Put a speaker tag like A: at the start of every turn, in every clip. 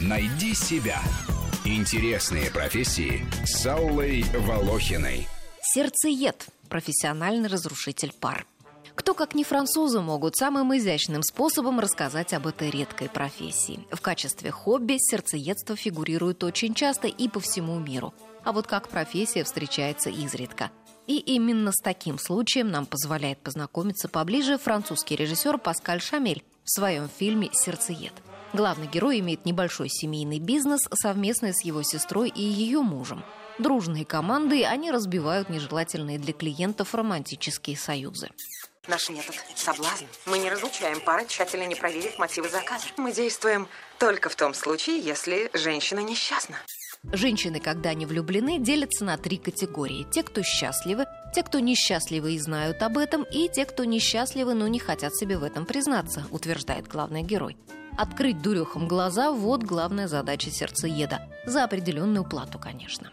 A: Найди себя. Интересные профессии с Аллой Волохиной.
B: Сердцеед – профессиональный разрушитель пар. Кто, как не французы, могут самым изящным способом рассказать об этой редкой профессии. В качестве хобби сердцеедство фигурирует очень часто и по всему миру. А вот как профессия встречается изредка. И именно с таким случаем нам позволяет познакомиться поближе французский режиссер Паскаль Шамель в своем фильме «Сердцеед». Главный герой имеет небольшой семейный бизнес совместно с его сестрой и ее мужем. Дружные команды они разбивают нежелательные для клиентов романтические союзы.
C: Наш метод – соблазн. Мы не разлучаем пары, тщательно не проверив мотивы заказа. Мы действуем только в том случае, если женщина несчастна.
B: Женщины, когда они влюблены, делятся на три категории. Те, кто счастливы, те, кто несчастливы и знают об этом, и те, кто несчастливы, но не хотят себе в этом признаться, утверждает главный герой. Открыть дурехам глаза – вот главная задача сердцееда. За определенную плату, конечно.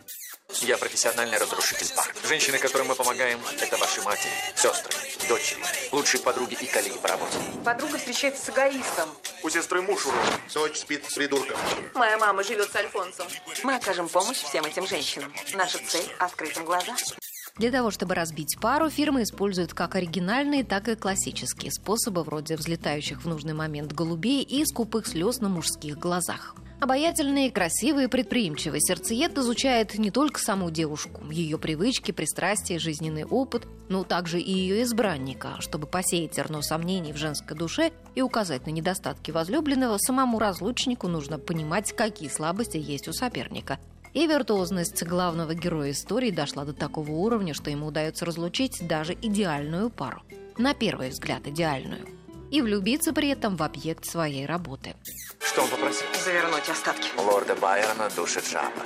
D: Я профессиональный разрушитель пар. Женщины, которым мы помогаем, это ваши матери, сестры, дочери, лучшие подруги и коллеги по работе.
C: Подруга встречается с эгоистом.
E: У сестры муж урод. Дочь спит с придурком.
C: Моя мама живет с Альфонсом. Мы окажем помощь всем этим женщинам. Наша цель – открыть им глаза.
B: Для того, чтобы разбить пару, фирма использует как оригинальные, так и классические способы, вроде взлетающих в нужный момент голубей и скупых слез на мужских глазах. Обаятельный, красивый, предприимчивый сердцеед изучает не только саму девушку, ее привычки, пристрастия, жизненный опыт, но также и ее избранника, чтобы посеять зерно сомнений в женской душе и указать на недостатки возлюбленного, самому разлучнику нужно понимать, какие слабости есть у соперника. И виртуозность главного героя истории дошла до такого уровня, что ему удается разлучить даже идеальную пару. На первый взгляд идеальную. И влюбиться при этом в объект своей работы.
D: Что он попросил?
C: Завернуть остатки.
D: Лорда Байрона душит жаба.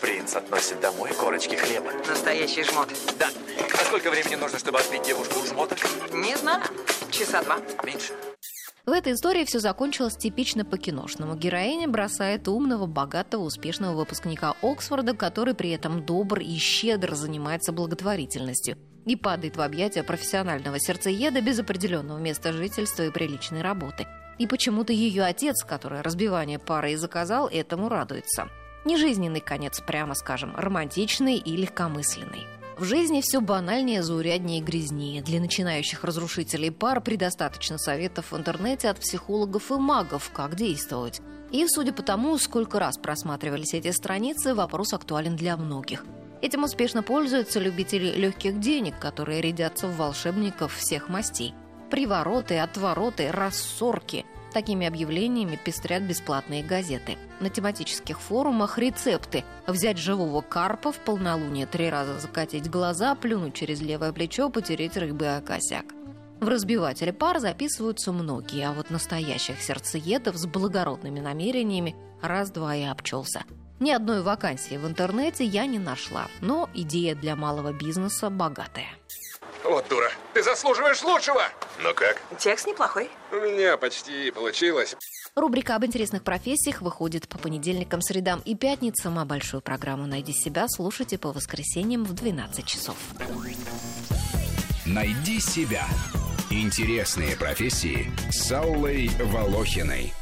D: Принц относит домой корочки хлеба.
C: Настоящий жмот.
D: Да. А сколько времени нужно, чтобы отбить девушку у жмота?
C: Не знаю. Часа два.
D: Меньше.
B: В этой истории все закончилось типично по-киношному. Героиня бросает умного, богатого, успешного выпускника Оксфорда, который при этом добр и щедро занимается благотворительностью и падает в объятия профессионального сердцееда без определенного места жительства и приличной работы. И почему-то ее отец, который разбивание пары и заказал, этому радуется. Нежизненный конец, прямо скажем, романтичный и легкомысленный. В жизни все банальнее, зауряднее и грязнее. Для начинающих разрушителей пар предостаточно советов в интернете от психологов и магов, как действовать. И, судя по тому, сколько раз просматривались эти страницы, вопрос актуален для многих. Этим успешно пользуются любители легких денег, которые рядятся в волшебников всех мастей. Привороты, отвороты, рассорки – Такими объявлениями пестрят бесплатные газеты. На тематических форумах рецепты. Взять живого карпа в полнолуние, три раза закатить глаза, плюнуть через левое плечо, потереть рыбы о косяк. В разбивателе пар записываются многие, а вот настоящих сердцеедов с благородными намерениями раз-два и обчелся. Ни одной вакансии в интернете я не нашла, но идея для малого бизнеса богатая.
F: Вот дура. Ты заслуживаешь лучшего.
E: Ну как?
C: Текст неплохой.
F: У меня почти получилось.
B: Рубрика об интересных профессиях выходит по понедельникам, средам и пятницам, а большую программу «Найди себя» слушайте по воскресеньям в 12 часов.
A: Найди себя. Интересные профессии с Аллой Волохиной.